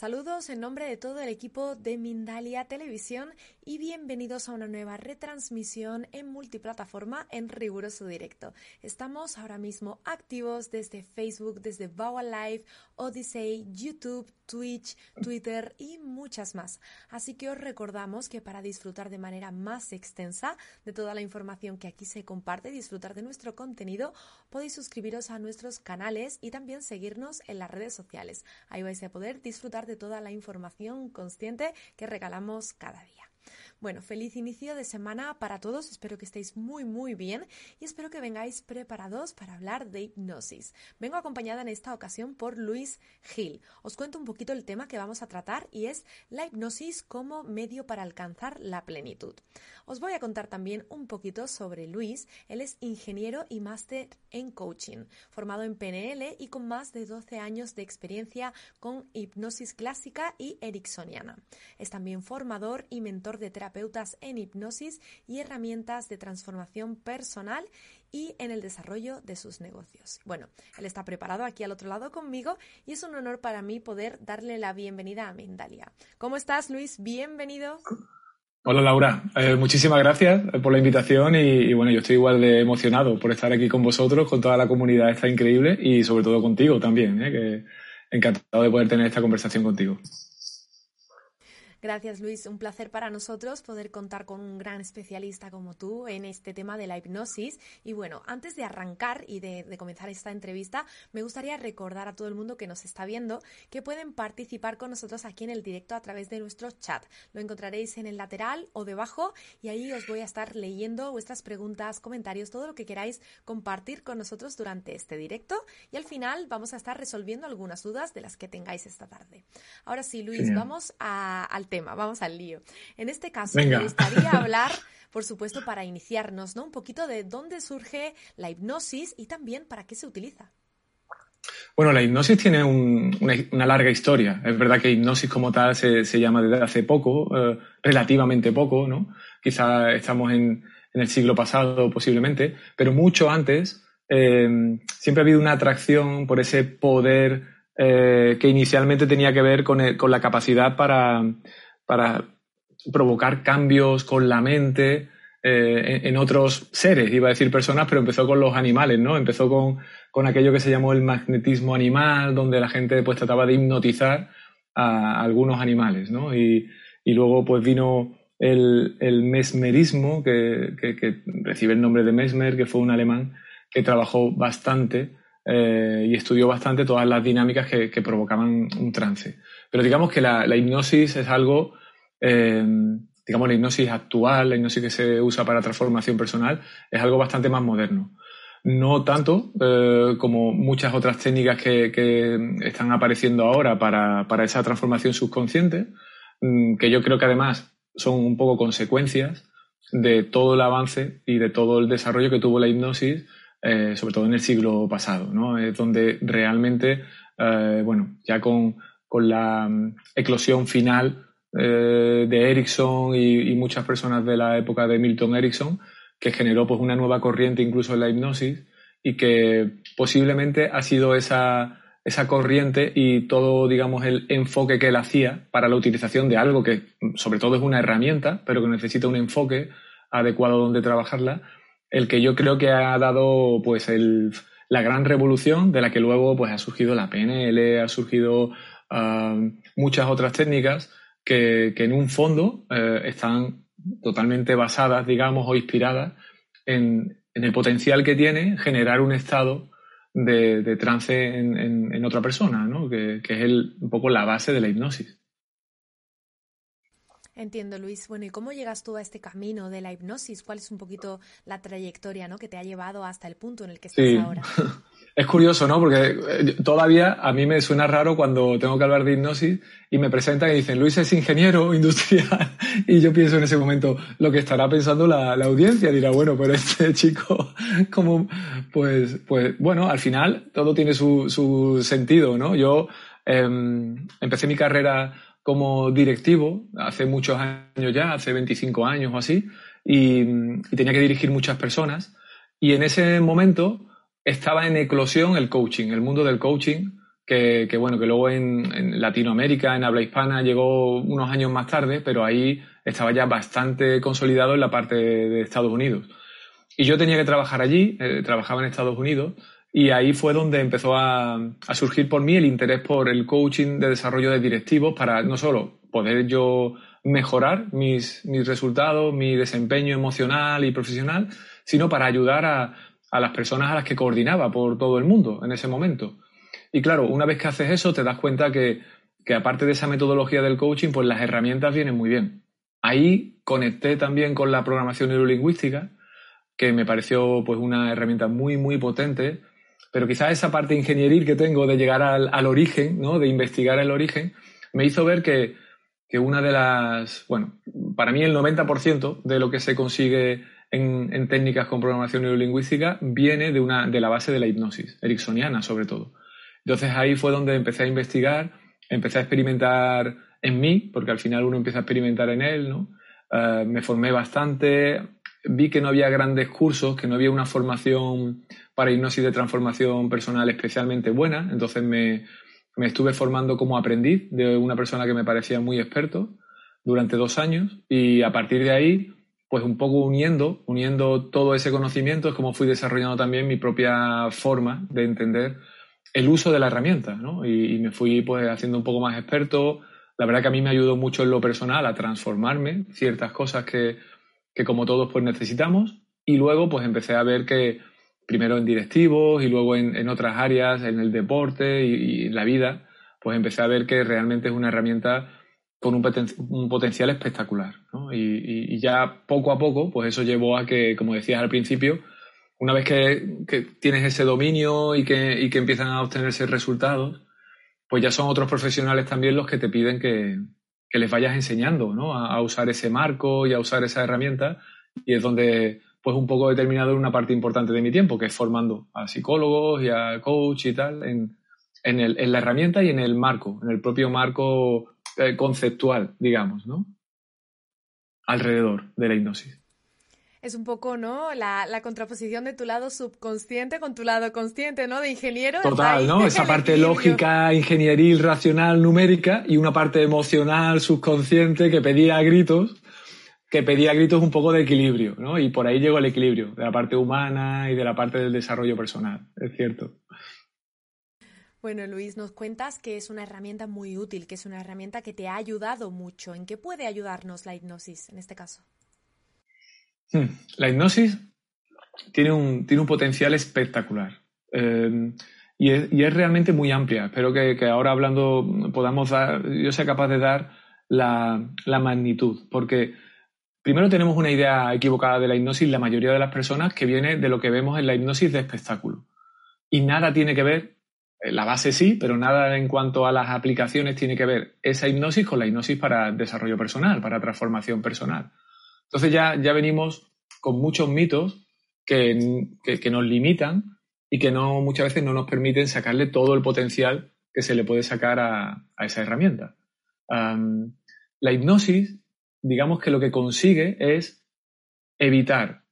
Saludos en nombre de todo el equipo de Mindalia Televisión y bienvenidos a una nueva retransmisión en multiplataforma en riguroso directo. Estamos ahora mismo activos desde Facebook, desde Bow Live, Odyssey, YouTube, Twitch, Twitter y muchas más. Así que os recordamos que para disfrutar de manera más extensa de toda la información que aquí se comparte, disfrutar de nuestro contenido, podéis suscribiros a nuestros canales y también seguirnos en las redes sociales. Ahí vais a poder disfrutar de toda la información consciente que regalamos cada día. Bueno, feliz inicio de semana para todos. Espero que estéis muy, muy bien y espero que vengáis preparados para hablar de hipnosis. Vengo acompañada en esta ocasión por Luis Gil. Os cuento un poquito el tema que vamos a tratar y es la hipnosis como medio para alcanzar la plenitud. Os voy a contar también un poquito sobre Luis. Él es ingeniero y máster en coaching, formado en PNL y con más de 12 años de experiencia con hipnosis clásica y ericksoniana. Es también formador y mentor de terapeutas en hipnosis y herramientas de transformación personal y en el desarrollo de sus negocios. Bueno, él está preparado aquí al otro lado conmigo y es un honor para mí poder darle la bienvenida a Mindalia. ¿Cómo estás, Luis? Bienvenido. Hola Laura, eh, muchísimas gracias por la invitación y, bueno, yo estoy igual de emocionado por estar aquí con vosotros, con toda la comunidad, está increíble y sobre todo contigo también, eh, que encantado de poder tener esta conversación contigo. Gracias, Luis. Un placer para nosotros poder contar con un gran especialista como tú en este tema de la hipnosis. Y bueno, antes de arrancar y de, comenzar esta entrevista, me gustaría recordar a todo el mundo que nos está viendo que pueden participar con nosotros aquí en el directo a través de nuestro chat. Lo encontraréis en el lateral o debajo y ahí os voy a estar leyendo vuestras preguntas, comentarios, todo lo que queráis compartir con nosotros durante este directo. Y al final vamos a estar resolviendo algunas dudas de las que tengáis esta tarde. Ahora sí, Luis, vamos al tema, vamos al lío. En este caso, me gustaría hablar, por supuesto, para iniciarnos, ¿no? Un poquito de dónde surge la hipnosis y también para qué se utiliza. Bueno, la hipnosis tiene una, larga historia. Es verdad que hipnosis como tal se, llama desde hace poco, eh, relativamente poco, ¿no? Quizá estamos en, el siglo pasado posiblemente, pero mucho antes eh, siempre ha habido una atracción por ese poder eh, que inicialmente tenía que ver con, la capacidad para, provocar cambios con la mente eh, en, otros seres, iba a decir personas, pero empezó con los animales, ¿no? Empezó con, aquello que se llamó el magnetismo animal, donde la gente pues trataba de hipnotizar a, algunos animales, ¿no? Y, luego pues vino el, mesmerismo, que, recibe el nombre de Mesmer, que fue un alemán que trabajó bastante eh, y estudió bastante todas las dinámicas que, provocaban un trance. Pero digamos que la, hipnosis es algo, eh, digamos, la hipnosis actual, la hipnosis que se usa para transformación personal, es algo bastante más moderno. No tanto eh, como muchas otras técnicas que, están apareciendo ahora para, para, esa transformación subconsciente, mm, que yo creo que además son un poco consecuencias de todo el avance y de todo el desarrollo que tuvo la hipnosis eh, sobre todo en el siglo pasado, ¿no? Es donde realmente, eh, bueno, ya con, con, la mm, eclosión final eh, de Erickson y, muchas personas de la época de Milton Erickson, que generó pues una nueva corriente incluso en la hipnosis y que posiblemente ha sido esa, esa corriente y todo, digamos, el enfoque que él hacía para la utilización de algo que sobre todo es una herramienta, pero que necesita un enfoque adecuado donde trabajarla, el que yo creo que ha dado pues el, la gran revolución de la que luego pues ha surgido la PNL, ha surgido ah, muchas otras técnicas que, en un fondo eh, están totalmente basadas, digamos, o inspiradas en, el potencial que tiene generar un estado de, trance en, otra persona, ¿no? que, es el, un poco la base de la hipnosis. Entiendo, Luis. Bueno, ¿y cómo llegas tú a este camino de la hipnosis? ¿Cuál es un poquito la trayectoria ¿no? que te ha llevado hasta el punto en el que estás ahora? Es curioso, ¿no? Porque eh, todavía a mí me suena raro cuando tengo que hablar de hipnosis y me presentan y dicen, Luis es ingeniero industrial. Y yo pienso en ese momento lo que estará pensando la, audiencia. Dirá, bueno, pero este chico, como, pues, pues, bueno, al final todo tiene su, sentido, ¿no? Yo em, empecé mi carrera como directivo hace muchos años ya, hace 25 años o así, y, tenía que dirigir muchas personas. Y en ese momento estaba en eclosión el coaching, el mundo del coaching, que, bueno, que luego en, Latinoamérica, en habla hispana, llegó unos años más tarde, pero ahí estaba ya bastante consolidado en la parte de Estados Unidos. Y yo tenía que trabajar allí, eh, trabajaba en Estados Unidos, y ahí fue donde empezó a, surgir por mí el interés por el coaching de desarrollo de directivos para no solo poder yo mejorar mis, mis resultados, mi desempeño emocional y profesional, sino para ayudar a, a las personas a las que coordinaba por todo el mundo en ese momento. Y claro, una vez que haces eso, te das cuenta que, que aparte de esa metodología del coaching, pues las herramientas vienen muy bien. Ahí conecté también con la programación neurolingüística, que me pareció pues una herramienta muy, muy potente pero quizás esa parte ingenieril que tengo de llegar al, origen, ¿no? de investigar el origen, me hizo ver que, una de las, bueno, para mí el 90% de lo que se consigue en, técnicas con programación neurolingüística viene de, una, de la base de la hipnosis, ericksoniana sobre todo. Entonces ahí fue donde empecé a investigar, empecé a experimentar en mí, porque al final uno empieza a experimentar en él, ¿no? Eh, me formé bastante, vi que no había grandes cursos, que no había una formación para hipnosis de transformación personal especialmente buena, entonces me, estuve formando como aprendiz de una persona que me parecía muy experto durante dos años y a partir de ahí, pues un poco uniendo, uniendo todo ese conocimiento es como fui desarrollando también mi propia forma de entender el uso de la herramienta, ¿no? Y, me fui pues haciendo un poco más experto. La verdad que a mí me ayudó mucho en lo personal a transformarme ciertas cosas que, que como todos pues necesitamos y luego pues empecé a ver que primero en directivos y luego en, otras áreas, en el deporte y, la vida, pues empecé a ver que realmente es una herramienta con un, potencial espectacular. Y, ya poco a poco, pues eso llevó a que, como decías al principio, una vez que, tienes ese dominio y que, y que empiezan a obtenerse resultados, pues ya son otros profesionales también los que te piden que, que les vayas enseñando ¿no? a, usar ese marco y a usar esa herramienta y es donde pues un poco he terminado una parte importante de mi tiempo, que es formando a psicólogos y a coach y tal en, en, el, en la herramienta y en el marco, en el propio marco eh, conceptual, digamos, ¿no? Alrededor de la hipnosis es un poco, ¿no? La, contraposición de tu lado subconsciente con tu lado consciente, ¿no? De ingeniero. Total, ¿no? Esa parte lógica, ingenieril, racional, numérica y una parte emocional, subconsciente que pedía gritos, que pedía gritos un poco de equilibrio, ¿no? Y por ahí llegó el equilibrio, de la parte humana y de la parte del desarrollo personal, es cierto. Bueno, Luis, nos cuentas que es una herramienta muy útil, que es una herramienta que te ha ayudado mucho. ¿En qué puede ayudarnos la hipnosis en este caso? Hmm. La hipnosis tiene un, tiene un potencial espectacular. Eh, y, es, realmente muy amplia. Espero que, ahora hablando podamos dar, yo sea capaz de dar la, magnitud. Porque primero tenemos una idea equivocada de la hipnosis, la mayoría de las personas, que viene de lo que vemos en la hipnosis de espectáculo. Y nada tiene que ver, eh, la base sí, pero nada en cuanto a las aplicaciones tiene que ver esa hipnosis con la hipnosis para desarrollo personal, para transformación personal. Entonces ya, ya venimos con muchos mitos que, nos limitan y que no, muchas veces no nos permiten sacarle todo el potencial que se le puede sacar a, esa herramienta. la hipnosis, digamos que lo que consigue es evitar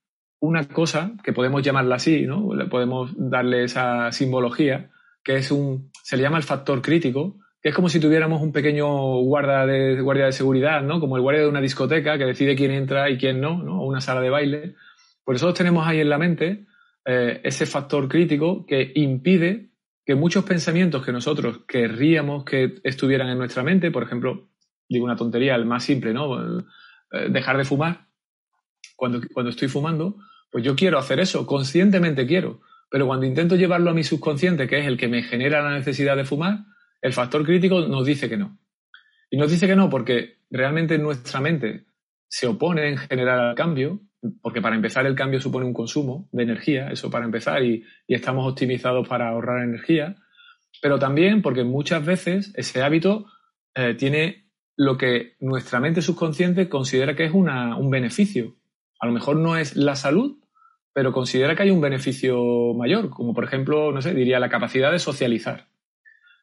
una cosa que podemos llamarla así, ¿no? Podemos darle esa simbología, que es un, se le llama el factor crítico, que es como si tuviéramos un pequeño guarda de, guardia de seguridad, ¿no? Como el guardia de una discoteca que decide quién entra y quién no, ¿no? O una sala de baile. Por eso tenemos ahí en la mente eh, ese factor crítico que impide que muchos pensamientos que nosotros querríamos que estuvieran en nuestra mente, por ejemplo, digo una tontería, el más simple, ¿no? Eh, dejar de fumar. Cuando, cuando estoy fumando, pues yo quiero hacer eso, conscientemente quiero. Pero cuando intento llevarlo a mi subconsciente, que es el que me genera la necesidad de fumar, el factor crítico nos dice que no. Y nos dice que no porque realmente nuestra mente se opone en general al cambio, porque para empezar el cambio supone un consumo de energía, eso para empezar, y, estamos optimizados para ahorrar energía, pero también porque muchas veces ese hábito eh, tiene lo que nuestra mente subconsciente considera que es un beneficio. A lo mejor no es la salud, pero considera que hay un beneficio mayor, como por ejemplo, no sé, diría la capacidad de socializar.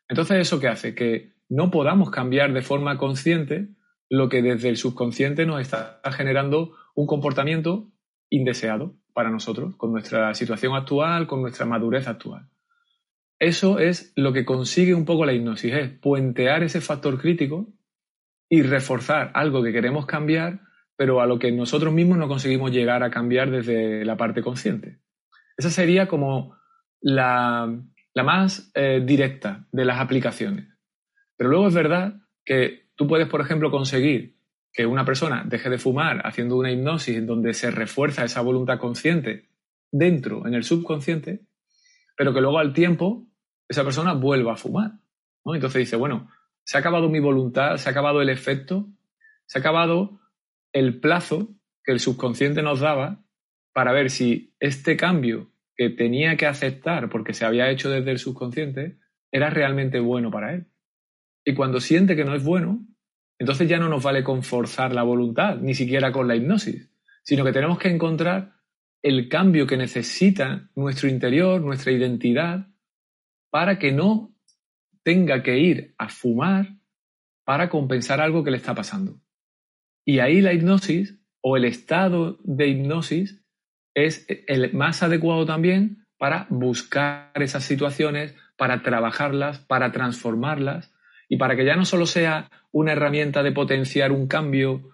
Entonces, ¿eso qué hace? Que no podamos cambiar de forma consciente lo que desde el subconsciente nos está generando un comportamiento indeseado para nosotros, con nuestra situación actual, con nuestra madurez actual. Eso es lo que consigue un poco la hipnosis, es puentear ese factor crítico y reforzar algo que queremos cambiar pero a lo que nosotros mismos no conseguimos llegar a cambiar desde la parte consciente. Esa sería como la, más eh, directa de las aplicaciones. Pero luego es verdad que tú puedes, por ejemplo, conseguir que una persona deje de fumar haciendo una hipnosis en donde se refuerza esa voluntad consciente dentro, en el subconsciente, pero que luego al tiempo esa persona vuelva a fumar. Entonces dice, bueno, se ha acabado mi voluntad, se ha acabado el efecto, se ha acabado el plazo que el subconsciente nos daba para ver si este cambio que tenía que aceptar porque se había hecho desde el subconsciente era realmente bueno para él. Y cuando siente que no es bueno, entonces ya no nos vale con forzar la voluntad, ni siquiera con la hipnosis, sino que tenemos que encontrar el cambio que necesita nuestro interior, nuestra identidad, para que no tenga que ir a fumar para compensar algo que le está pasando. Y ahí la hipnosis o el estado de hipnosis es el más adecuado también para buscar esas situaciones, para trabajarlas, para transformarlas y para que ya no solo sea una herramienta de potenciar un cambio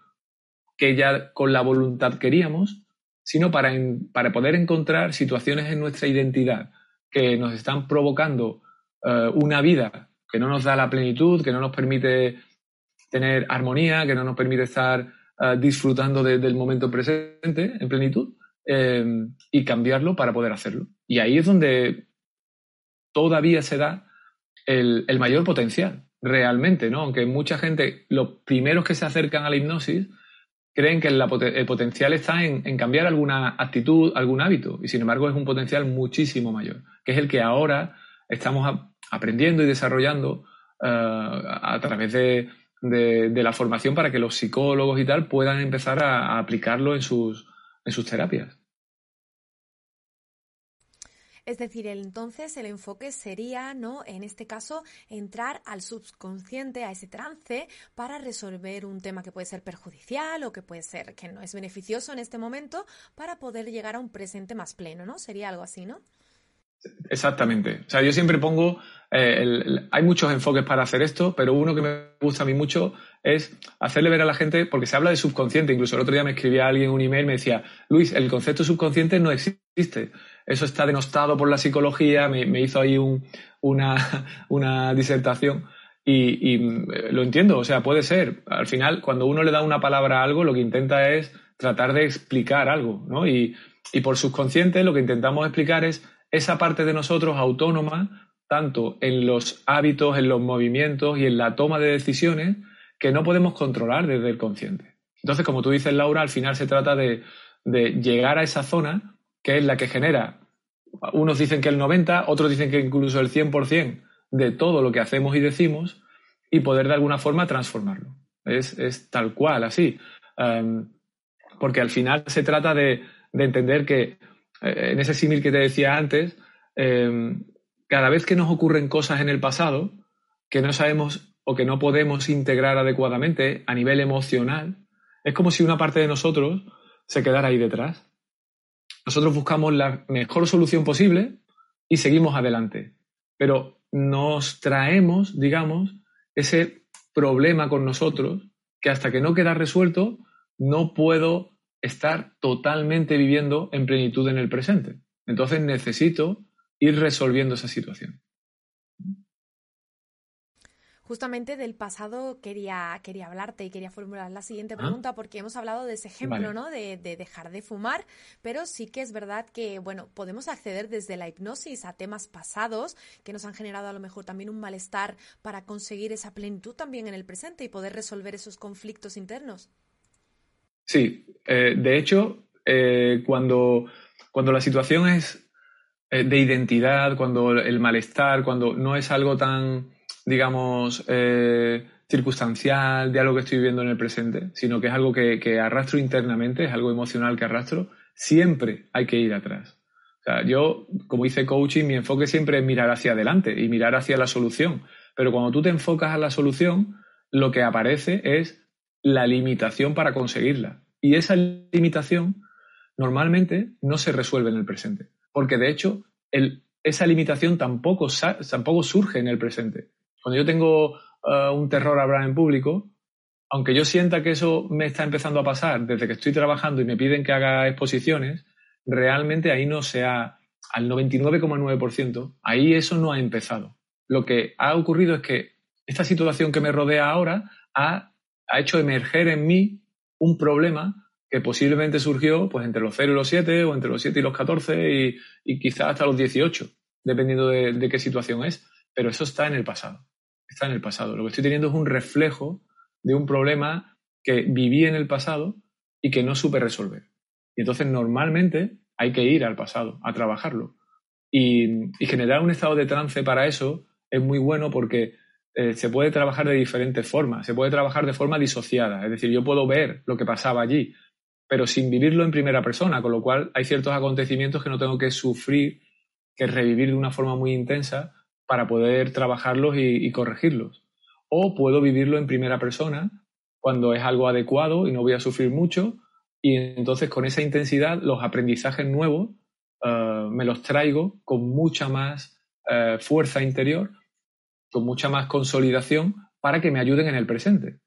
que ya con la voluntad queríamos, sino para, para poder encontrar situaciones en nuestra identidad que nos están provocando eh, una vida que no nos da la plenitud, que no nos permite tener armonía, que no nos permite estar ah, disfrutando del momento presente en plenitud eh, y cambiarlo para poder hacerlo. Y ahí es donde todavía se da el, mayor potencial, realmente, ¿no? Aunque mucha gente, los primeros que se acercan a la hipnosis, creen que el, potencial está en, cambiar alguna actitud, algún hábito, y sin embargo es un potencial muchísimo mayor, que es el que ahora estamos aprendiendo y desarrollando ah, a través de, de, la formación para que los psicólogos y tal puedan empezar a, aplicarlo en sus, en sus terapias. Es decir, entonces el enfoque sería, ¿no? En este caso, entrar al subconsciente, a ese trance, para resolver un tema que puede ser perjudicial o que puede ser que no es beneficioso en este momento, para poder llegar a un presente más pleno, ¿no? Sería algo así, ¿no? Exactamente. O sea, yo siempre pongo, eh, hay muchos enfoques para hacer esto, pero uno que me gusta a mí mucho es hacerle ver a la gente, porque se habla de subconsciente, incluso el otro día me escribía alguien un email y me decía, Luis, el concepto subconsciente no existe. Eso está denostado por la psicología, me, hizo ahí una, disertación. Y, eh, lo entiendo, o sea, puede ser. Al final, cuando uno le da una palabra a algo, lo que intenta es tratar de explicar algo, ¿no? Y, y por subconsciente lo que intentamos explicar es esa parte de nosotros autónoma, tanto en los hábitos, en los movimientos y en la toma de decisiones, que no podemos controlar desde el consciente. Entonces, como tú dices, Laura, al final se trata de, llegar a esa zona que es la que genera, unos dicen que el 90, otros dicen que incluso el 100% de todo lo que hacemos y decimos, y poder de alguna forma transformarlo. Es, tal cual, así. porque al final se trata de entender que en ese símil que te decía antes, em, cada vez que nos ocurren cosas en el pasado que no sabemos o que no podemos integrar adecuadamente a nivel emocional, es como si una parte de nosotros se quedara ahí detrás. Nosotros buscamos la mejor solución posible y seguimos adelante, pero nos traemos, digamos, ese problema con nosotros que hasta que no queda resuelto no puedo estar totalmente viviendo en plenitud en el presente. Entonces necesito ir resolviendo esa situación. Justamente del pasado quería, quería hablarte y quería formular la siguiente pregunta porque hemos hablado de ese ejemplo, ¿no? De, de, dejar de fumar, pero sí que es verdad que, bueno, podemos acceder desde la hipnosis a temas pasados que nos han generado a lo mejor también un malestar para conseguir esa plenitud también en el presente y poder resolver esos conflictos internos. Sí, eh, de hecho, eh, cuando, cuando la situación es eh, de identidad, cuando el malestar, cuando no es algo tan, digamos, circunstancial de algo que estoy viviendo en el presente, sino que es algo que, que, arrastro internamente, es algo emocional que arrastro, siempre hay que ir atrás. O sea, yo, como hice coaching, mi enfoque siempre es mirar hacia adelante y mirar hacia la solución. Pero cuando tú te enfocas a la solución, lo que aparece es la limitación para conseguirla. Y esa limitación normalmente no se resuelve en el presente, porque de hecho esa limitación tampoco, tampoco surge en el presente. Cuando yo tengo uh, un terror a hablar en público, aunque yo sienta que eso me está empezando a pasar desde que estoy trabajando y me piden que haga exposiciones, realmente ahí no se ha, al 99,9%, ahí eso no ha empezado. Lo que ha ocurrido es que esta situación que me rodea ahora ha, ha hecho emerger en mí un problema que posiblemente surgió pues entre los 0 y los 7 o entre los 7 y los 14 y, y quizás hasta los 18, dependiendo de, qué situación es. Pero eso está en el pasado. Está en el pasado. Lo que estoy teniendo es un reflejo de un problema que viví en el pasado y que no supe resolver. Y entonces normalmente hay que ir al pasado, a trabajarlo. Y, y generar un estado de trance para eso es muy bueno porque eh, se puede trabajar de diferentes formas, se puede trabajar de forma disociada, es decir, yo puedo ver lo que pasaba allí, pero sin vivirlo en primera persona, con lo cual hay ciertos acontecimientos que no tengo que sufrir, que revivir de una forma muy intensa para poder trabajarlos y, corregirlos. O puedo vivirlo en primera persona cuando es algo adecuado y no voy a sufrir mucho, y entonces con esa intensidad los aprendizajes nuevos uh, me los traigo con mucha más uh, fuerza interior con mucha más consolidación para que me ayuden en el presente.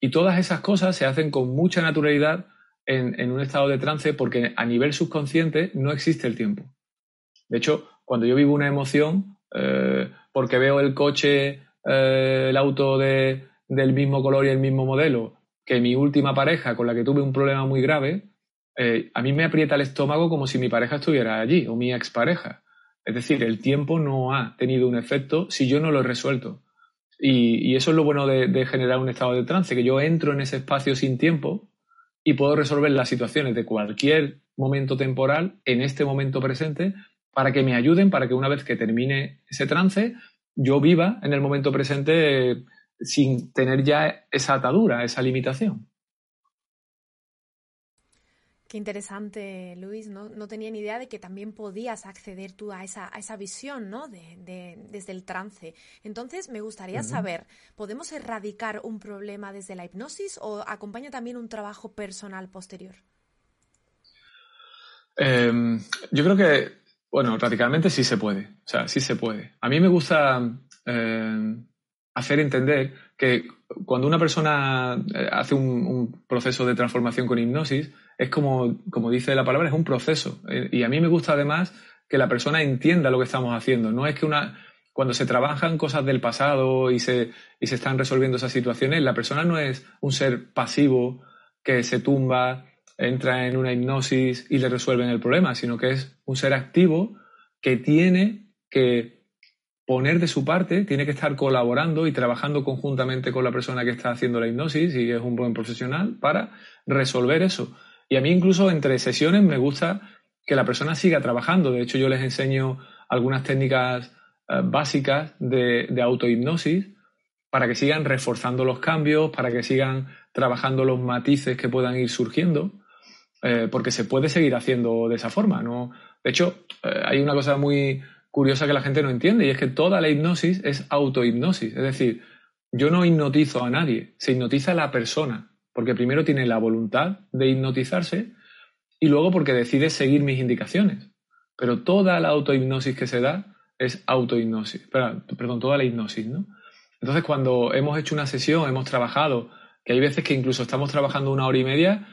Y todas esas cosas se hacen con mucha naturalidad en, un estado de trance porque a nivel subconsciente no existe el tiempo. De hecho, cuando yo vivo una emoción, eh, porque veo el coche, eh, el auto de, del mismo color y el mismo modelo que mi última pareja con la que tuve un problema muy grave, eh, a mí me aprieta el estómago como si mi pareja estuviera allí o mi expareja. Es decir, el tiempo no ha tenido un efecto si yo no lo he resuelto. Y, eso es lo bueno de, generar un estado de trance, que yo entro en ese espacio sin tiempo y puedo resolver las situaciones de cualquier momento temporal en este momento presente para que me ayuden, para que una vez que termine ese trance, yo viva en el momento presente sin tener ya esa atadura, esa limitación. Qué interesante, Luis. No, no, tenía ni idea de que también podías acceder tú a esa, a esa visión, ¿no? De, desde el trance. Entonces, me gustaría saber, ¿podemos erradicar un problema desde la hipnosis o acompaña también un trabajo personal posterior? Em, yo creo que, bueno, radicalmente sí se puede. O sea, sí se puede. A mí me gusta em, hacer entender que cuando una persona eh, hace un proceso de transformación con hipnosis, es como, como dice la palabra, es un proceso. Eh, y a mí me gusta además que la persona entienda lo que estamos haciendo. No es que una, cuando se trabajan cosas del pasado y se, y se están resolviendo esas situaciones, la persona no es un ser pasivo que se tumba, entra en una hipnosis y le resuelven el problema, sino que es un ser activo que tiene que poner de su parte, tiene que estar colaborando y trabajando conjuntamente con la persona que está haciendo la hipnosis y es un buen profesional para resolver eso. Y a mí incluso entre sesiones me gusta que la persona siga trabajando. De hecho, yo les enseño algunas técnicas eh, básicas de, autohipnosis para que sigan reforzando los cambios, para que sigan trabajando los matices que puedan ir surgiendo, eh, porque se puede seguir haciendo de esa forma. ¿no? De hecho, eh, hay una cosa muy curiosa que la gente no entiende y es que toda la hipnosis es autohipnosis. Es decir, yo no hipnotizo a nadie, se hipnotiza a la persona porque primero tiene la voluntad de hipnotizarse y luego porque decide seguir mis indicaciones. Pero toda la autohipnosis que se da es autohipnosis, perdón, toda la hipnosis, ¿no? Entonces, cuando hemos hecho una sesión, hemos trabajado, que hay veces que incluso estamos trabajando una hora y media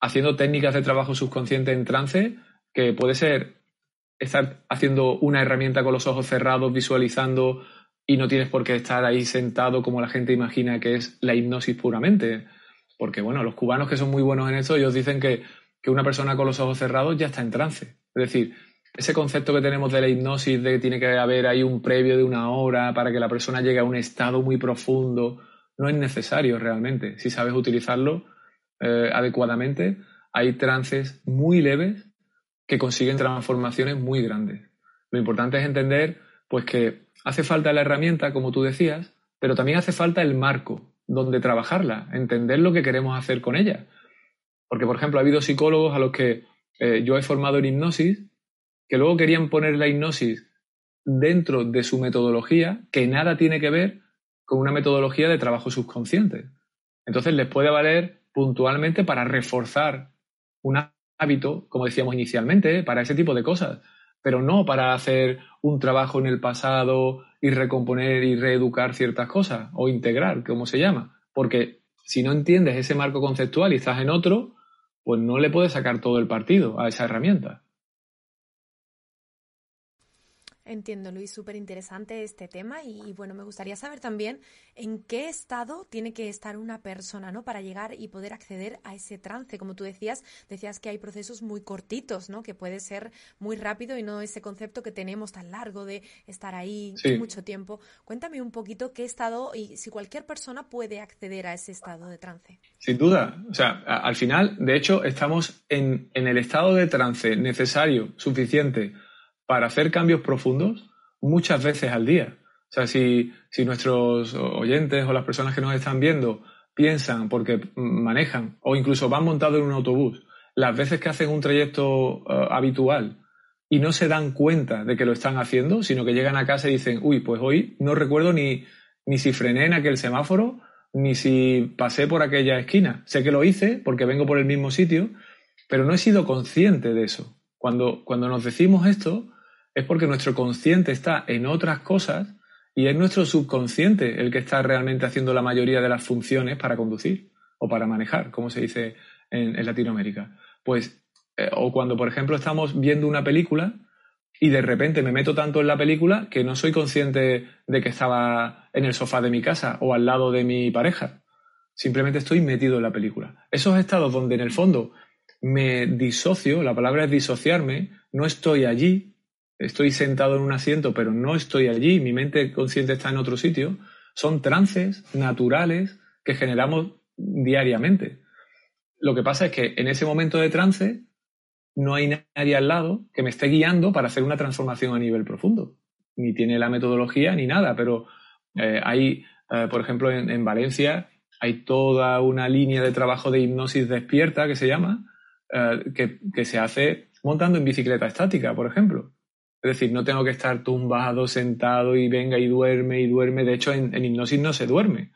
haciendo técnicas de trabajo subconsciente en trance, que puede ser estar haciendo una herramienta con los ojos cerrados, visualizando y no tienes por qué estar ahí sentado como la gente imagina que es la hipnosis puramente. Porque, bueno, los cubanos que son muy buenos en esto, ellos dicen que, que una persona con los ojos cerrados ya está en trance. Es decir, ese concepto que tenemos de la hipnosis, de que tiene que haber ahí un previo de una hora para que la persona llegue a un estado muy profundo, no es necesario realmente. Si sabes utilizarlo eh, adecuadamente, hay trances muy leves que consiguen transformaciones muy grandes. Lo importante es entender pues que hace falta la herramienta, como tú decías, pero también hace falta el marco donde trabajarla, entender lo que queremos hacer con ella. Porque, por ejemplo, ha habido psicólogos a los que eh, yo he formado en hipnosis que luego querían poner la hipnosis dentro de su metodología que nada tiene que ver con una metodología de trabajo subconsciente. Entonces les puede valer puntualmente para reforzar un hábito, como decíamos inicialmente, para ese tipo de cosas, pero no para hacer un trabajo en el pasado y recomponer y reeducar ciertas cosas o integrar, como se llama. Porque si no entiendes ese marco conceptual y estás en otro, pues no le puedes sacar todo el partido a esa herramienta. Entiendo, Luis, súper interesante este tema y, bueno, me gustaría saber también en qué estado tiene que estar una persona, ¿no? Para llegar y poder acceder a ese trance. Como tú decías, decías que hay procesos muy cortitos, ¿no? Que puede ser muy rápido y no ese concepto que tenemos tan largo de estar ahí mucho tiempo. Cuéntame un poquito qué estado y si cualquier persona puede acceder a ese estado de trance. Sin duda. O sea, al final, de hecho, estamos en, en el estado de trance necesario, suficiente para hacer cambios profundos muchas veces al día. O sea, si, si nuestros oyentes o las personas que nos están viendo piensan porque manejan o incluso van montados en un autobús, las veces que hacen un trayecto eh, habitual y no se dan cuenta de que lo están haciendo, sino que llegan a casa y dicen, uy, pues hoy no recuerdo ni, ni si frené en aquel semáforo, ni si pasé por aquella esquina. Sé que lo hice porque vengo por el mismo sitio, pero no he sido consciente de eso. Cuando, cuando nos decimos esto, es porque nuestro consciente está en otras cosas y es nuestro subconsciente el que está realmente haciendo la mayoría de las funciones para conducir o para manejar, como se dice en, Latinoamérica. Pues, eh, o cuando, por ejemplo, estamos viendo una película y de repente me meto tanto en la película que no soy consciente de que estaba en el sofá de mi casa o al lado de mi pareja. Simplemente estoy metido en la película. Esos estados donde en el fondo me disocio, la palabra es disociarme, no estoy allí, estoy sentado en un asiento, pero no estoy allí, mi mente consciente está en otro sitio, son trances naturales que generamos diariamente. Lo que pasa es que en ese momento de trance no hay nadie al lado que me esté guiando para hacer una transformación a nivel profundo. Ni tiene la metodología ni nada, pero eh, hay, eh, por ejemplo, en, Valencia hay toda una línea de trabajo de hipnosis despierta que se llama, eh, que, que se hace montando en bicicleta estática, por ejemplo. Es decir, no tengo que estar tumbado, sentado y venga y duerme y duerme. De hecho, en, hipnosis no se duerme.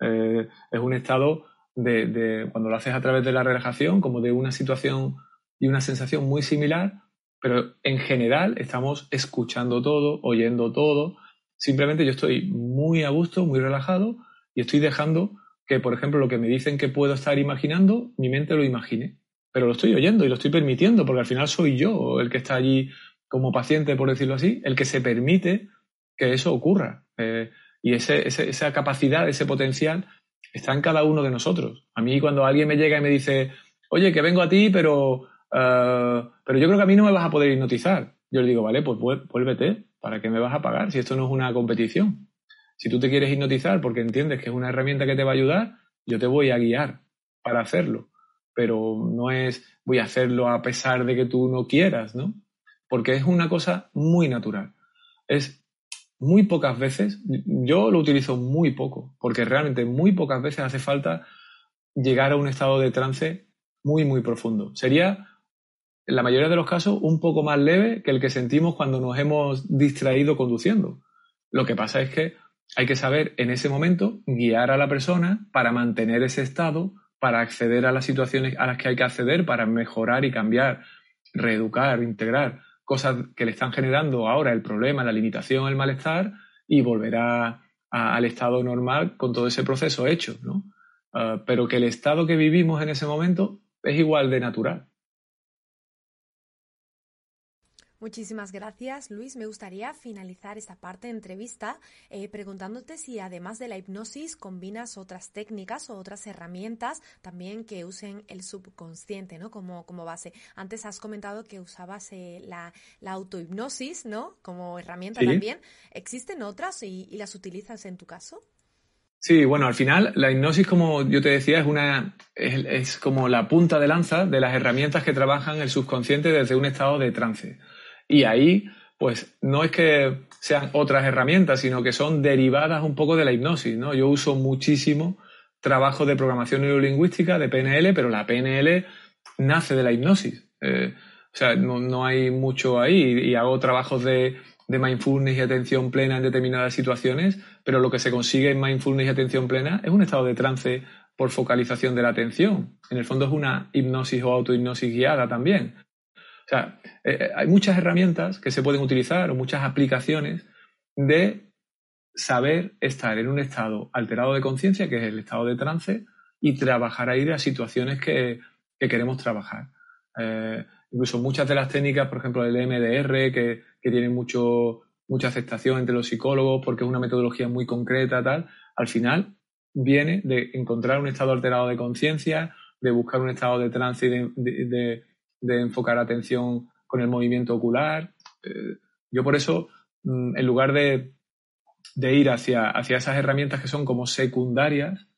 Eh, es un estado de, cuando lo haces a través de la relajación, como de una situación y una sensación muy similar, pero en general estamos escuchando todo, oyendo todo. Simplemente yo estoy muy a gusto, muy relajado y estoy dejando que, por ejemplo, lo que me dicen que puedo estar imaginando, mi mente lo imagine. Pero lo estoy oyendo y lo estoy permitiendo, porque al final soy yo el que está allí como paciente, por decirlo así, el que se permite que eso ocurra. Eh, y esa capacidad, ese potencial, está en cada uno de nosotros. A mí cuando alguien me llega y me dice, oye, que vengo a ti, pero, eh, pero yo creo que a mí no me vas a poder hipnotizar. Yo le digo, vale, pues vuélvete, ¿para qué me vas a pagar si esto no es una competición? Si tú te quieres hipnotizar porque entiendes que es una herramienta que te va a ayudar, yo te voy a guiar para hacerlo. Pero no es voy a hacerlo a pesar de que tú no quieras, ¿no? Porque es una cosa muy natural. Es muy pocas veces, yo lo utilizo muy poco, porque realmente muy pocas veces hace falta llegar a un estado de trance muy, muy profundo. Sería, en la mayoría de los casos, un poco más leve que el que sentimos cuando nos hemos distraído conduciendo. Lo que pasa es que hay que saber en ese momento guiar a la persona para mantener ese estado, para acceder a las situaciones a las que hay que acceder, para mejorar y cambiar, reeducar, integrar cosas que le están generando ahora el problema, la limitación, el malestar, y volverá al estado normal con todo ese proceso hecho, ¿no? Ah, pero que el estado que vivimos en ese momento es igual de natural. Muchísimas gracias, Luis. Me gustaría finalizar esta parte de entrevista eh, preguntándote si además de la hipnosis combinas otras técnicas o otras herramientas también que usen el subconsciente, ¿no? Como, como base. Antes has comentado que usabas eh, la, la autohipnosis, ¿no? Como herramienta también. ¿Existen otras y, las utilizas en tu caso? Sí, bueno, al final la hipnosis, como yo te decía, es una es, es, como la punta de lanza de las herramientas que trabajan el subconsciente desde un estado de trance. Y ahí, pues no es que sean otras herramientas, sino que son derivadas un poco de la hipnosis, ¿no? Yo uso muchísimo trabajo de programación neurolingüística, de PNL, pero la PNL nace de la hipnosis. Eh, o sea, no, hay mucho ahí y, hago trabajos de, de, mindfulness y atención plena en determinadas situaciones, pero lo que se consigue en mindfulness y atención plena es un estado de trance por focalización de la atención. En el fondo es una hipnosis o autohipnosis guiada también. O sea, eh, eh, hay muchas herramientas que se pueden utilizar o muchas aplicaciones de saber estar en un estado alterado de conciencia, que es el estado de trance, y trabajar ahí las situaciones que, queremos trabajar. Eh, incluso muchas de las técnicas, por ejemplo, el MDR, que, que tienen mucho, mucha aceptación entre los psicólogos porque es una metodología muy concreta, tal, al final viene de encontrar un estado alterado de conciencia, de buscar un estado de trance y de enfocar atención con el movimiento ocular. Eh, yo por eso, mm, en lugar de, ir hacia, hacia esas herramientas que son como secundarias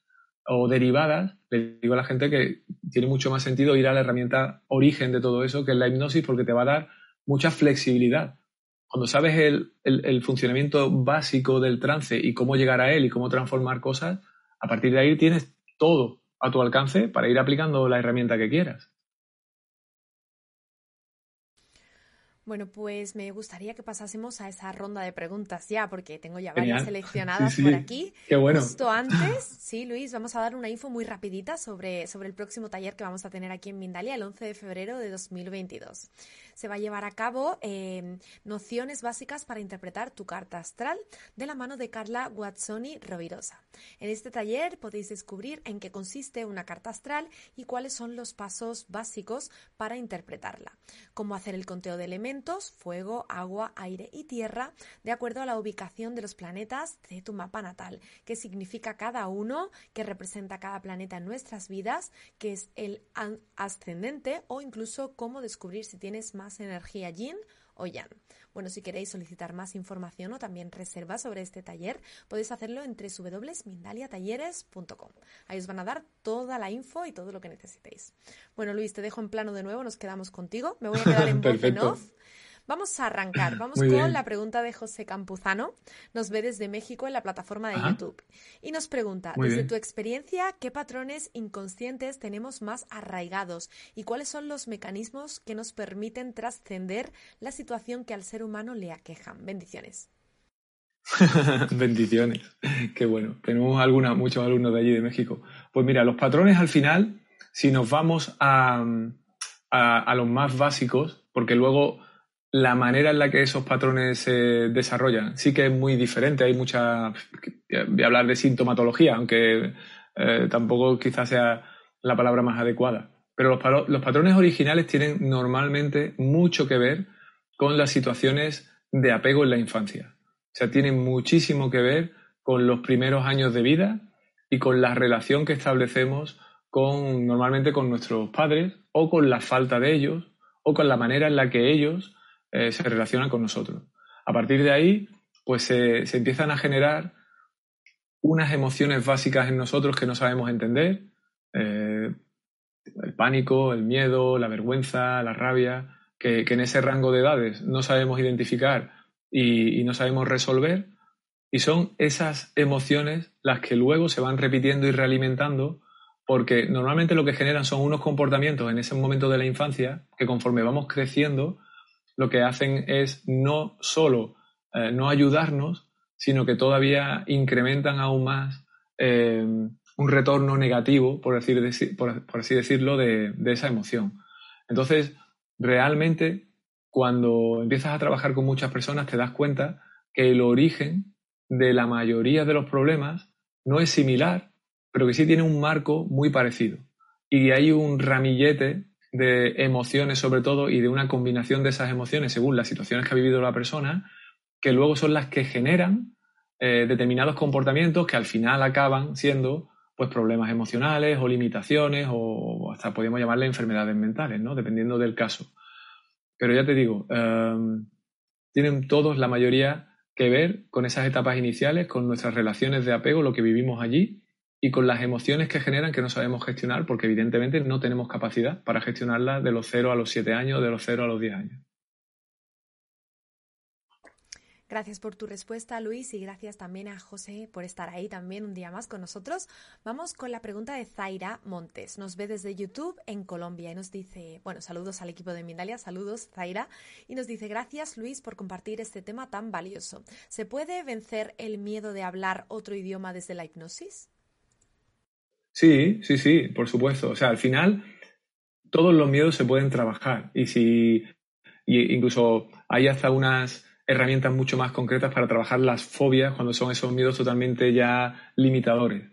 o derivadas, le digo a la gente que tiene mucho más sentido ir a la herramienta origen de todo eso, que es la hipnosis, porque te va a dar mucha flexibilidad. Cuando sabes el, el funcionamiento básico del trance y cómo llegar a él y cómo transformar cosas, a partir de ahí tienes todo a tu alcance para ir aplicando la herramienta que quieras. Bueno, pues me gustaría que pasásemos a esa ronda de preguntas ya, porque tengo ya varias seleccionadas por aquí. Qué bueno. Justo antes, sí, Luis, vamos a dar una info muy rapidita sobre, sobre el próximo taller que vamos a tener aquí en Mindalia el 11 de febrero de 2022 se va a llevar a cabo eh, nociones básicas para interpretar tu carta astral de la mano de Carla Guazzoni Rovirosa. En este taller podéis descubrir en qué consiste una carta astral y cuáles son los pasos básicos para interpretarla, cómo hacer el conteo de elementos, fuego, agua, aire y tierra, de acuerdo a la ubicación de los planetas de tu mapa natal, qué significa cada uno, qué representa cada planeta en nuestras vidas, qué es el ascendente o incluso cómo descubrir si tienes más energía yin o yang. Bueno, si queréis solicitar más información o también reservas sobre este taller, podéis hacerlo en www.mindaliatalleres.com. Ahí os van a dar toda la info y todo lo que necesitéis. Bueno, Luis, te dejo en plano de nuevo, nos quedamos contigo. Me voy a quedar en voz Vamos a arrancar. Vamos con la pregunta de José Campuzano. Nos ve desde México en la plataforma de YouTube. Y nos pregunta, desde tu experiencia, ¿qué patrones inconscientes tenemos más arraigados? ¿Y cuáles son los mecanismos que nos permiten trascender la situación que al ser humano le aquejan? Bendiciones. Bendiciones. Qué bueno. Tenemos alguna, muchos alumnos de allí de México. Pues mira, los patrones al final, si nos vamos a, a los más básicos, porque luego la manera en la que esos patrones se desarrollan sí que es muy diferente. Hay mucha. Voy a hablar de sintomatología, aunque eh, tampoco quizás sea la palabra más adecuada. Pero los, los patrones originales tienen normalmente mucho que ver con las situaciones de apego en la infancia. O sea, tienen muchísimo que ver con los primeros años de vida y con la relación que establecemos con normalmente con nuestros padres o con la falta de ellos o con la manera en la que ellos eh, se relacionan con nosotros. A partir de ahí, pues se, empiezan a generar unas emociones básicas en nosotros que no sabemos entender. Eh, el pánico, el miedo, la vergüenza, la rabia, que, en ese rango de edades no sabemos identificar y, no sabemos resolver. Y son esas emociones las que luego se van repitiendo y realimentando porque normalmente lo que generan son unos comportamientos en ese momento de la infancia que conforme vamos creciendo lo que hacen es no solo eh, no ayudarnos, sino que todavía incrementan aún más eh, un retorno negativo, por, así decirlo, de, esa emoción. Entonces, realmente, cuando empiezas a trabajar con muchas personas, te das cuenta que el origen de la mayoría de los problemas no es similar, pero que sí tiene un marco muy parecido. Y hay un ramillete de emociones sobre todo y de una combinación de esas emociones según las situaciones que ha vivido la persona, que luego son las que generan eh, determinados comportamientos que al final acaban siendo pues problemas emocionales o limitaciones o hasta podemos llamarle enfermedades mentales, ¿no? Dependiendo del caso. Pero ya te digo, em, tienen todos, la mayoría, que ver con esas etapas iniciales, con nuestras relaciones de apego, lo que vivimos allí y con las emociones que generan que no sabemos gestionar porque evidentemente no tenemos capacidad para gestionarlas de los 0 a los 7 años, de los 0 a los 10 años. Gracias por tu respuesta, Luis, y gracias también a José por estar ahí también un día más con nosotros. Vamos con la pregunta de Zaira Montes. Nos ve desde YouTube en Colombia y nos dice, bueno, saludos al equipo de Mindalia, saludos Zaira, y nos dice, gracias Luis por compartir este tema tan valioso. ¿Se puede vencer el miedo de hablar otro idioma desde la hipnosis? Sí, sí, sí, por supuesto. O sea, al final todos los miedos se pueden trabajar y si y incluso hay hasta unas herramientas mucho más concretas para trabajar las fobias cuando son esos miedos totalmente ya limitadores.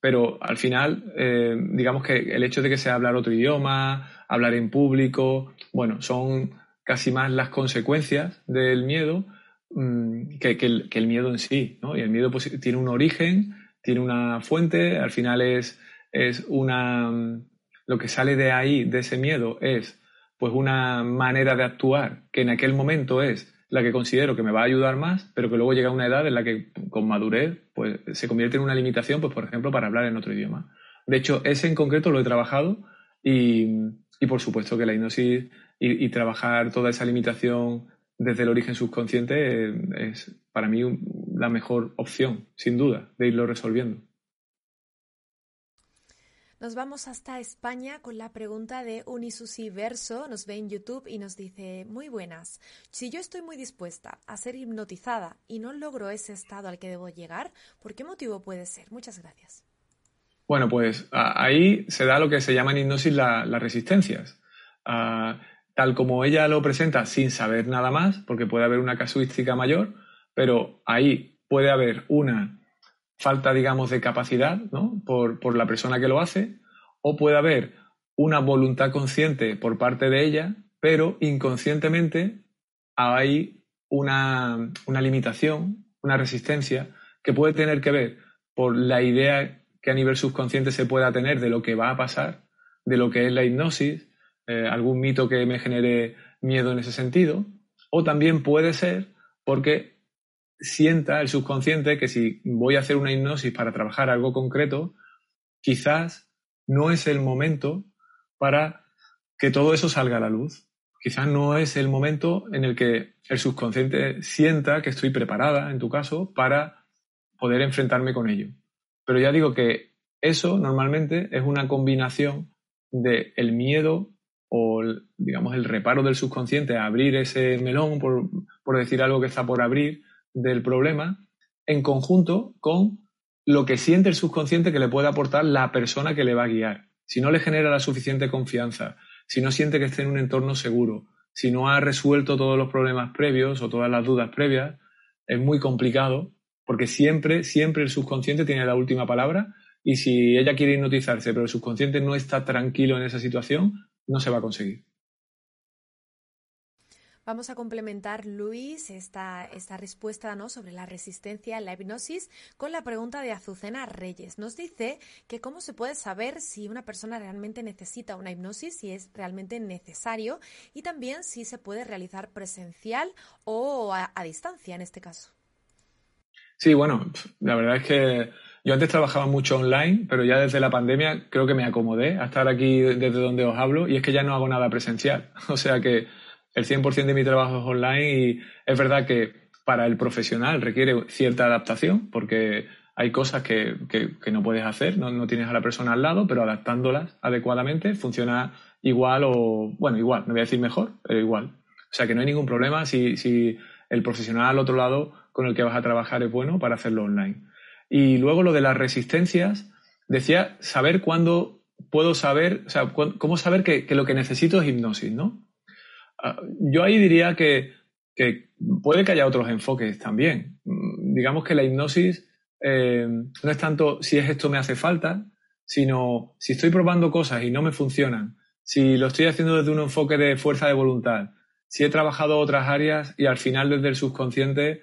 pero al final, eh, digamos que el hecho de que sea hablar otro idioma, hablar en público, bueno, son casi más las consecuencias del miedo mm, que, el, miedo en sí. ¿no? Y el miedo pues, tiene un origen, tiene una fuente, al final es, es una. Lo que sale de ahí, de ese miedo, es pues una manera de actuar que en aquel momento es la que considero que me va a ayudar más, pero que luego llega una edad en la que con madurez pues, se convierte en una limitación, pues por ejemplo, para hablar en otro idioma. De hecho, ese en concreto lo he trabajado y, por supuesto que la hipnosis y, trabajar toda esa limitación desde el origen subconsciente es para mí la mejor opción, sin duda, de irlo resolviendo. Nos vamos hasta España con la pregunta de Unisusi Verso. Nos ve en YouTube y nos dice, muy buenas. Si yo estoy muy dispuesta a ser hipnotizada y no logro ese estado al que debo llegar, ¿por qué motivo puede ser? Muchas gracias. Bueno, pues ahí se da lo que se llama en hipnosis las resistencias. Tal como ella lo presenta sin saber nada más, porque puede haber una casuística mayor, pero ahí puede haber una falta, digamos, de capacidad ¿no? por, por la persona que lo hace, o puede haber una voluntad consciente por parte de ella, pero inconscientemente hay una, una, limitación, una resistencia que puede tener que ver por la idea que a nivel subconsciente se pueda tener de lo que va a pasar, de lo que es la hipnosis, eh, algún mito que me genere miedo en ese sentido, o también puede ser porque sienta el subconsciente que si voy a hacer una hipnosis para trabajar algo concreto, quizás no es el momento para que todo eso salga a la luz. Quizás no es el momento en el que el subconsciente sienta que estoy preparada, en tu caso, para poder enfrentarme con ello. Pero ya digo que eso normalmente es una combinación de el miedo o, digamos, el reparo del subconsciente a abrir ese melón, por, por decir algo que está por abrir, del problema en conjunto con lo que siente el subconsciente que le puede aportar la persona que le va a guiar. Si no le genera la suficiente confianza, si no siente que esté en un entorno seguro, si no ha resuelto todos los problemas previos o todas las dudas previas, es muy complicado porque siempre, siempre el subconsciente tiene la última palabra y si ella quiere hipnotizarse pero el subconsciente no está tranquilo en esa situación, no se va a conseguir. Vamos a complementar, Luis, esta, esta respuesta ¿no? sobre la resistencia en la hipnosis con la pregunta de Azucena Reyes. Nos dice que cómo se puede saber si una persona realmente necesita una hipnosis, si es realmente necesario y también si se puede realizar presencial o a, distancia en este caso. Sí, bueno, la verdad es que yo antes trabajaba mucho online, pero ya desde la pandemia creo que me acomodé a estar aquí desde donde os hablo y es que ya no hago nada presencial. O sea que el 100% de mi trabajo es online y es verdad que para el profesional requiere cierta adaptación porque hay cosas que, no puedes hacer, no, tienes a la persona al lado, pero adaptándolas adecuadamente funciona igual o, bueno, igual, no voy a decir mejor, pero igual. O sea que no hay ningún problema si, si el profesional al otro lado con el que vas a trabajar es bueno para hacerlo online. Y luego lo de las resistencias, decía saber cuándo puedo saber, o sea, cómo saber que, que lo que necesito es hipnosis, ¿no? Ah, yo ahí diría que, puede que haya otros enfoques también. Mm, digamos que la hipnosis eh, no es tanto si es esto me hace falta, sino si estoy probando cosas y no me funcionan si lo estoy haciendo desde un enfoque de fuerza de voluntad, si he trabajado otras áreas y al final desde el subconsciente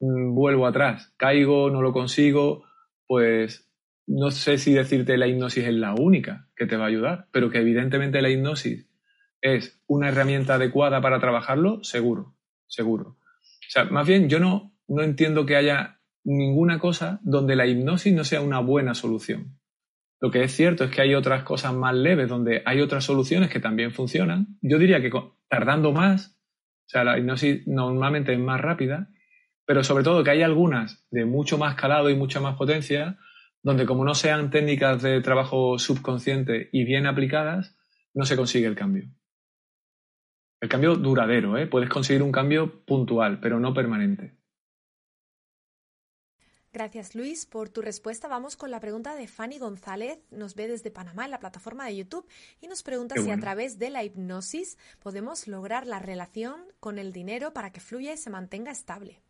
vuelvo atrás, caigo, no lo consigo, pues no sé si decirte la hipnosis es la única que te va a ayudar, pero que evidentemente la hipnosis es una herramienta adecuada para trabajarlo, seguro, seguro. O sea, más bien yo no, no entiendo que haya ninguna cosa donde la hipnosis no sea una buena solución. Lo que es cierto es que hay otras cosas más leves donde hay otras soluciones que también funcionan. Yo diría que tardando más, o sea, la hipnosis normalmente es más rápida, pero sobre todo que hay algunas de mucho más calado y mucha más potencia, donde como no sean técnicas de trabajo subconsciente y bien aplicadas, no se consigue el cambio. El cambio duradero, ¿eh? puedes conseguir un cambio puntual, pero no permanente. Gracias Luis por tu respuesta. Vamos con la pregunta de Fanny González. Nos ve desde Panamá en la plataforma de YouTube y nos pregunta si a través de la hipnosis podemos lograr la relación con el dinero para que fluya y se mantenga estable.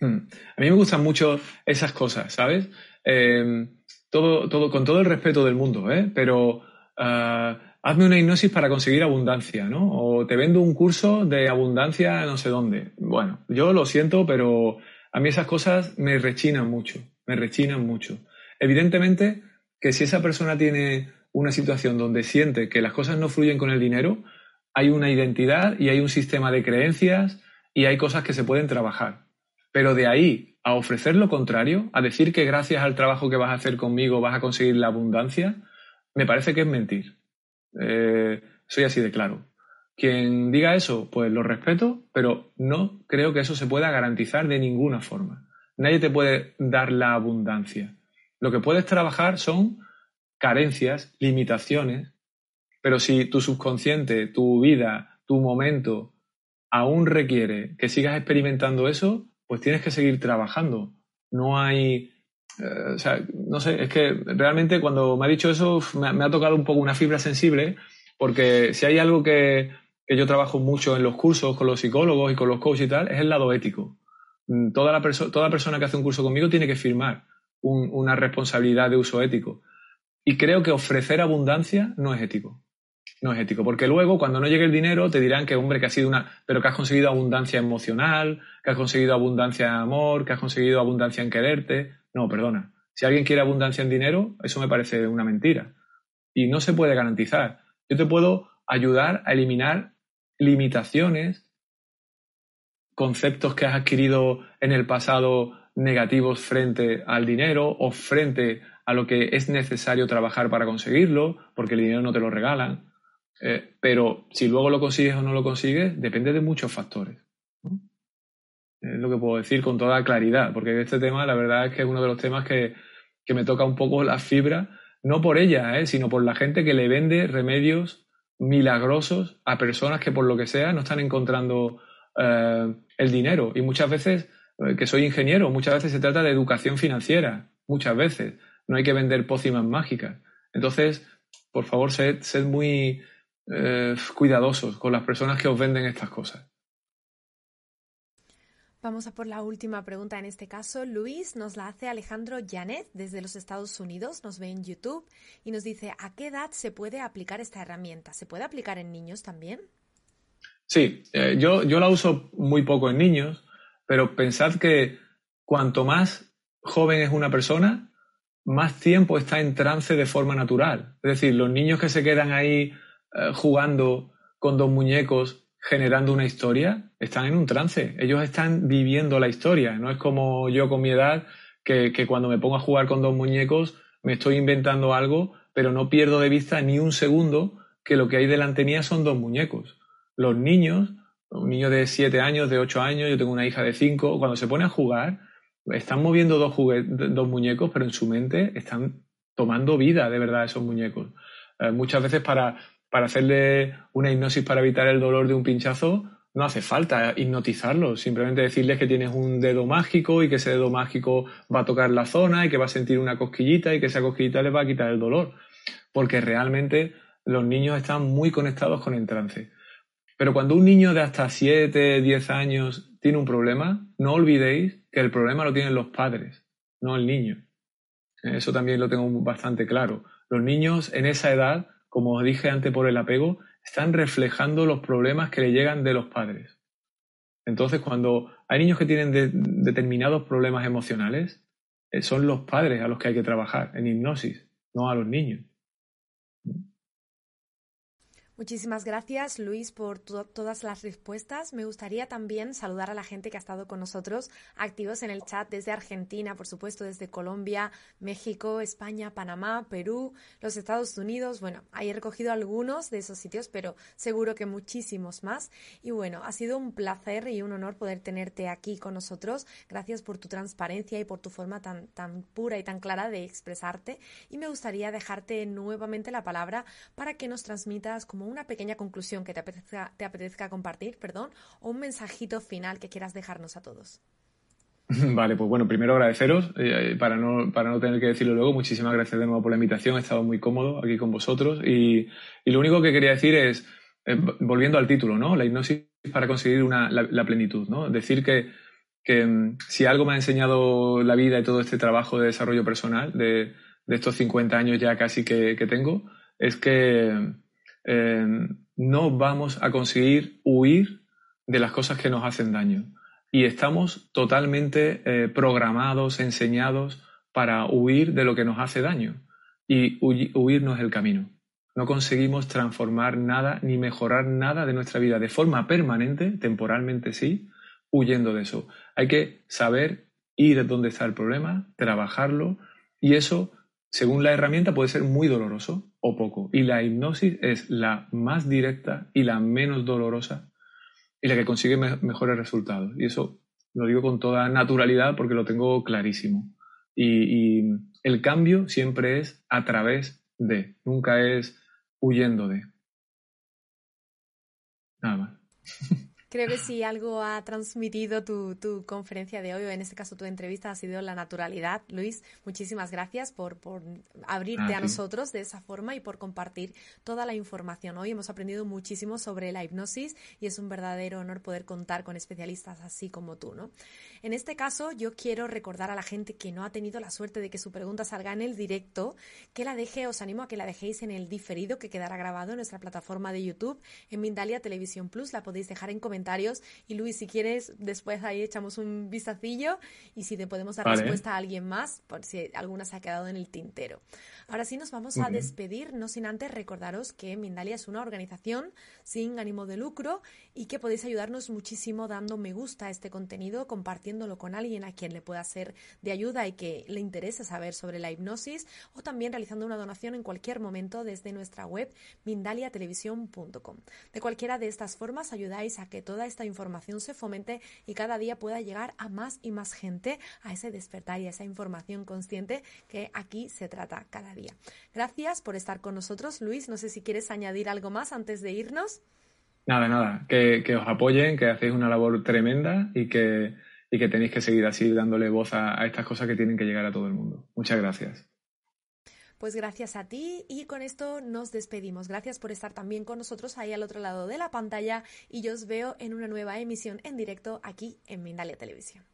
Hmm. A mí me gustan mucho esas cosas, ¿sabes? Em, todo, todo, con todo el respeto del mundo, ¿eh? Pero ah, hazme una hipnosis para conseguir abundancia, ¿no? O te vendo un curso de abundancia no sé dónde. Bueno, yo lo siento, pero a mí esas cosas me rechinan mucho, me rechinan mucho. Evidentemente que si esa persona tiene una situación donde siente que las cosas no fluyen con el dinero, hay una identidad y hay un sistema de creencias y hay cosas que se pueden trabajar. Pero de ahí a ofrecer lo contrario, a decir que gracias al trabajo que vas a hacer conmigo vas a conseguir la abundancia, me parece que es mentir. Eh, soy así de claro. Quien diga eso, pues lo respeto, pero no creo que eso se pueda garantizar de ninguna forma. Nadie te puede dar la abundancia. Lo que puedes trabajar son carencias, limitaciones, pero si tu subconsciente, tu vida, tu momento aún requiere que sigas experimentando eso, pues tienes que seguir trabajando. No hay... Eh, o sea, no sé, es que realmente cuando me ha dicho eso me ha tocado un poco una fibra sensible, porque si hay algo que, yo trabajo mucho en los cursos con los psicólogos y con los coaches y tal, es el lado ético. Mm, toda, la toda persona que hace un curso conmigo tiene que firmar una responsabilidad de uso ético. Y creo que ofrecer abundancia no es ético. No es ético, porque luego cuando no llegue el dinero te dirán que, hombre, que ha sido una, pero que has conseguido abundancia emocional, que has conseguido abundancia en amor, que has conseguido abundancia en quererte. No, perdona. Si alguien quiere abundancia en dinero, eso me parece una mentira. Y no se puede garantizar. Yo te puedo ayudar a eliminar limitaciones, conceptos que has adquirido en el pasado negativos frente al dinero o frente a lo que es necesario trabajar para conseguirlo, porque el dinero no te lo regalan. Eh, pero si luego lo consigues o no lo consigues, depende de muchos factores. Es lo que puedo decir con toda claridad, porque este tema la verdad es que es uno de los temas que, que me toca un poco la fibra, no por ella, eh, sino por la gente que le vende remedios milagrosos a personas que por lo que sea no están encontrando eh, el dinero. Y muchas veces, que soy ingeniero, muchas veces se trata de educación financiera, muchas veces. No hay que vender pócimas mágicas. Entonces, por favor, sed, muy eh, cuidadosos con las personas que os venden estas cosas. Vamos a por la última pregunta en este caso. Luis nos la hace Alejandro Janet desde los Estados Unidos, nos ve en YouTube y nos dice, ¿a qué edad se puede aplicar esta herramienta? ¿Se puede aplicar en niños también? Sí, eh, yo, yo la uso muy poco en niños, pero pensad que cuanto más joven es una persona, más tiempo está en trance de forma natural. Es decir, los niños que se quedan ahí eh, jugando con dos muñecos generando una historia, están en un trance. Ellos están viviendo la historia. No es como yo con mi edad, que, cuando me pongo a jugar con dos muñecos, me estoy inventando algo, pero no pierdo de vista ni un segundo que lo que hay delante mía son dos muñecos. Los niños, un niño de siete años, de ocho años, yo tengo una hija de cinco, cuando se pone a jugar, están moviendo dos, dos muñecos, pero en su mente están tomando vida de verdad esos muñecos. Eh, muchas veces para, para hacerle una hipnosis para evitar el dolor de un pinchazo, no hace falta hipnotizarlo, simplemente decirles que tienes un dedo mágico y que ese dedo mágico va a tocar la zona y que va a sentir una cosquillita y que esa cosquillita le va a quitar el dolor, porque realmente los niños están muy conectados con el trance. Pero cuando un niño de hasta 7, 10 años tiene un problema, no olvidéis que el problema lo tienen los padres, no el niño. Eso también lo tengo bastante claro. Los niños en esa edad como os dije antes por el apego, están reflejando los problemas que le llegan de los padres. Entonces, cuando hay niños que tienen determinados problemas emocionales, eh, son los padres a los que hay que trabajar en hipnosis, no a los niños. Muchísimas gracias, Luis, por todas las respuestas. Me gustaría también saludar a la gente que ha estado con nosotros, activos en el chat desde Argentina, por supuesto, desde Colombia, México, España, Panamá, Perú, los Estados Unidos. Bueno, ahí he recogido algunos de esos sitios, pero seguro que muchísimos más. Y bueno, ha sido un placer y un honor poder tenerte aquí con nosotros. Gracias por tu transparencia y por tu forma tan, tan pura y tan clara de expresarte. Y me gustaría dejarte nuevamente la palabra para que nos transmitas una pequeña conclusión que te apetezca, te apetezca compartir, perdón, o un mensajito final que quieras dejarnos a todos. Vale, pues bueno, primero agradeceros, eh, para, no, para no tener que decirlo luego, muchísimas gracias de nuevo por la invitación, he estado muy cómodo aquí con vosotros y, lo único que quería decir es, eh, volviendo al título, ¿no? La hipnosis para conseguir una, la, plenitud, ¿no? Decir que, que mm, si algo me ha enseñado la vida y todo este trabajo de desarrollo personal de, estos 50 años ya casi que tengo, es que eh, no vamos a conseguir huir de las cosas que nos hacen daño. Y estamos totalmente eh, programados, enseñados para huir de lo que nos hace daño. Y huir no es el camino. No conseguimos transformar nada ni mejorar nada de nuestra vida de forma permanente, temporalmente sí, huyendo de eso. Hay que saber ir donde está el problema, trabajarlo y eso según la herramienta puede ser muy doloroso o poco. Y la hipnosis es la más directa y la menos dolorosa y la que consigue mejores resultados. Y eso lo digo con toda naturalidad porque lo tengo clarísimo. Y, y el cambio siempre es a través de, nunca es huyendo de. Nada más. Creo que si algo ha transmitido tu, tu, conferencia de hoy, o en este caso tu entrevista, ha sido la naturalidad. Luis, muchísimas gracias por, por abrirte a, nosotros de esa forma y por compartir toda la información. Hoy hemos aprendido muchísimo sobre la hipnosis y es un verdadero honor poder contar con especialistas así como tú, ¿no? En este caso, yo quiero recordar a la gente que no ha tenido la suerte de que su pregunta salga en el directo, que la deje, os animo a que la dejéis en el diferido que quedará grabado en nuestra plataforma de YouTube, en Mindalia Televisión Plus. La podéis dejar en comentarios y Luis, si quieres, después ahí echamos un vistacillo y si te podemos dar respuesta a alguien más, por si alguna se ha quedado en el tintero. Ahora sí nos vamos a despedir, no sin antes recordaros que Mindalia es una organización sin ánimo de lucro y que podéis ayudarnos muchísimo dando me gusta a este contenido, compartiéndolo con alguien a quien le pueda ser de ayuda y que le interese saber sobre la hipnosis o también realizando una donación en cualquier momento desde nuestra web mindaliatelevisión.com. De cualquiera de estas formas ayudáis a que toda esta información se fomente y cada día pueda llegar a más y más gente a ese despertar y a esa información consciente que aquí se trata cada día. Gracias por estar con nosotros, Luis. No sé si quieres añadir algo más antes de irnos. Nada, nada. Que, os apoyen, que hacéis una labor tremenda y que, y que tenéis que seguir así dándole voz a, a estas cosas que tienen que llegar a todo el mundo. Muchas gracias. Pues gracias a ti y con esto nos despedimos. Gracias por estar también con nosotros ahí al otro lado de la pantalla y yo os veo en una nueva emisión en directo aquí en Mindalia Televisión.